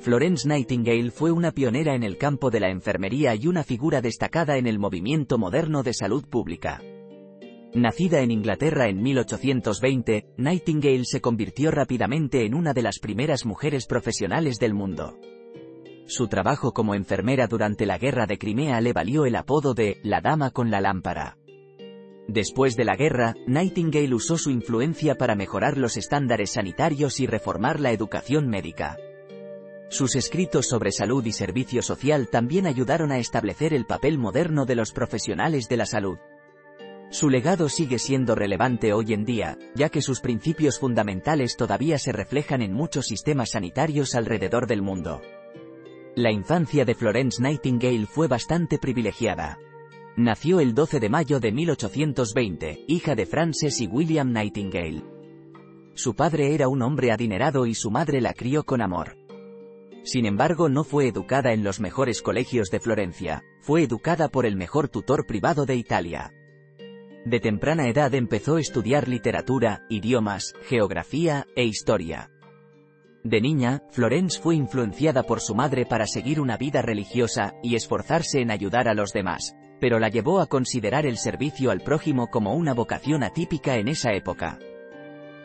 Florence Nightingale fue una pionera en el campo de la enfermería y una figura destacada en el movimiento moderno de salud pública. Nacida en Inglaterra en 1820, Nightingale se convirtió rápidamente en una de las primeras mujeres profesionales del mundo. Su trabajo como enfermera durante la Guerra de Crimea le valió el apodo de la Dama con la Lámpara. Después de la guerra, Nightingale usó su influencia para mejorar los estándares sanitarios y reformar la educación médica. Sus escritos sobre salud y servicio social también ayudaron a establecer el papel moderno de los profesionales de la salud. Su legado sigue siendo relevante hoy en día, ya que sus principios fundamentales todavía se reflejan en muchos sistemas sanitarios alrededor del mundo. La infancia de Florence Nightingale fue bastante privilegiada. Nació el 12 de mayo de 1820, hija de Frances y William Nightingale. Su padre era un hombre adinerado y su madre la crió con amor. Sin embargo, no fue educada en los mejores colegios de Florencia, fue educada por el mejor tutor privado de Italia. De temprana edad empezó a estudiar literatura, idiomas, geografía e historia. De niña, Florence fue influenciada por su madre para seguir una vida religiosa y esforzarse en ayudar a los demás, pero la llevó a considerar el servicio al prójimo como una vocación atípica en esa época.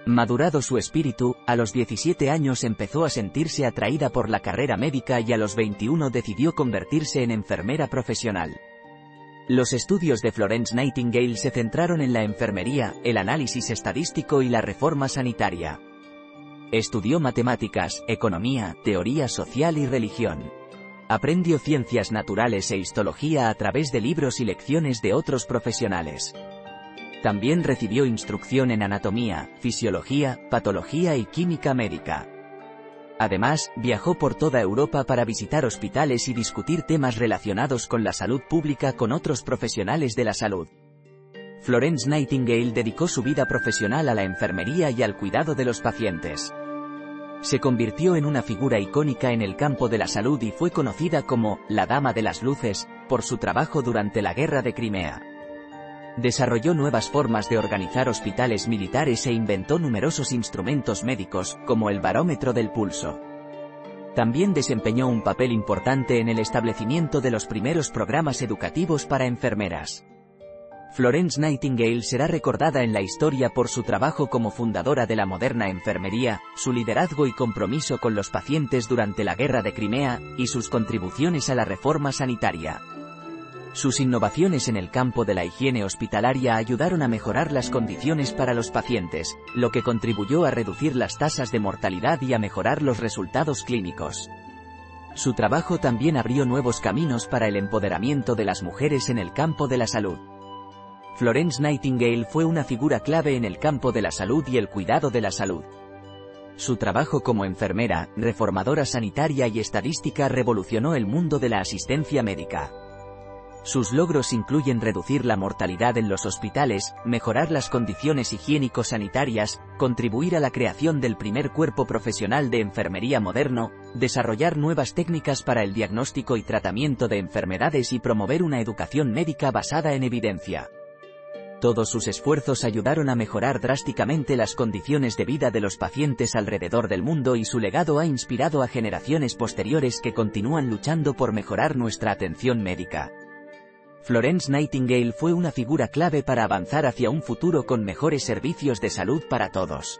Madurado su espíritu, a los 17 años empezó a sentirse atraída por la carrera médica y a los 21 decidió convertirse en enfermera profesional. Los estudios de Florence Nightingale se centraron en la enfermería, el análisis estadístico y la reforma sanitaria. Estudió matemáticas, economía, teoría social y religión. Aprendió ciencias naturales e histología a través de libros y lecciones de otros profesionales. También recibió instrucción en anatomía, fisiología, patología y química médica. Además, viajó por toda Europa para visitar hospitales y discutir temas relacionados con la salud pública con otros profesionales de la salud. Florence Nightingale dedicó su vida profesional a la enfermería y al cuidado de los pacientes. Se convirtió en una figura icónica en el campo de la salud y fue conocida como la Dama de las Luces, por su trabajo durante la Guerra de Crimea. Desarrolló nuevas formas de organizar hospitales militares e inventó numerosos instrumentos médicos, como el barómetro del pulso. También desempeñó un papel importante en el establecimiento de los primeros programas educativos para enfermeras. Florence Nightingale será recordada en la historia por su trabajo como fundadora de la moderna enfermería, su liderazgo y compromiso con los pacientes durante la Guerra de Crimea, y sus contribuciones a la reforma sanitaria. Sus innovaciones en el campo de la higiene hospitalaria ayudaron a mejorar las condiciones para los pacientes, lo que contribuyó a reducir las tasas de mortalidad y a mejorar los resultados clínicos. Su trabajo también abrió nuevos caminos para el empoderamiento de las mujeres en el campo de la salud. Florence Nightingale fue una figura clave en el campo de la salud y el cuidado de la salud. Su trabajo como enfermera, reformadora sanitaria y estadística revolucionó el mundo de la asistencia médica. Sus logros incluyen reducir la mortalidad en los hospitales, mejorar las condiciones higiénico-sanitarias, contribuir a la creación del primer cuerpo profesional de enfermería moderno, desarrollar nuevas técnicas para el diagnóstico y tratamiento de enfermedades y promover una educación médica basada en evidencia. Todos sus esfuerzos ayudaron a mejorar drásticamente las condiciones de vida de los pacientes alrededor del mundo y su legado ha inspirado a generaciones posteriores que continúan luchando por mejorar nuestra atención médica. Florence Nightingale fue una figura clave para avanzar hacia un futuro con mejores servicios de salud para todos.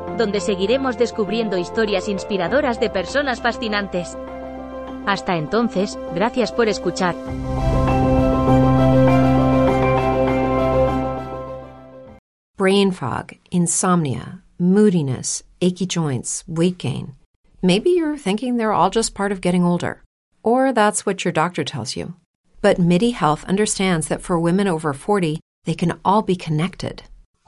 donde seguiremos descubriendo historias inspiradoras de personas fascinantes. Hasta entonces, gracias por escuchar. Brain fog, insomnia, moodiness, achy joints, weight gain. Maybe you're thinking they're all just part of getting older. Or that's what your doctor tells you. But MIDI Health understands that for women over 40, they can all be connected.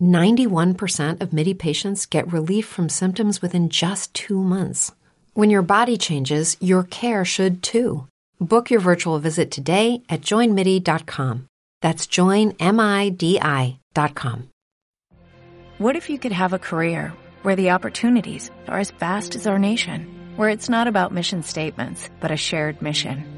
91% of MIDI patients get relief from symptoms within just two months. When your body changes, your care should too. Book your virtual visit today at joinmidi.com. That's joinmidi.com. What if you could have a career where the opportunities are as vast as our nation, where it's not about mission statements, but a shared mission?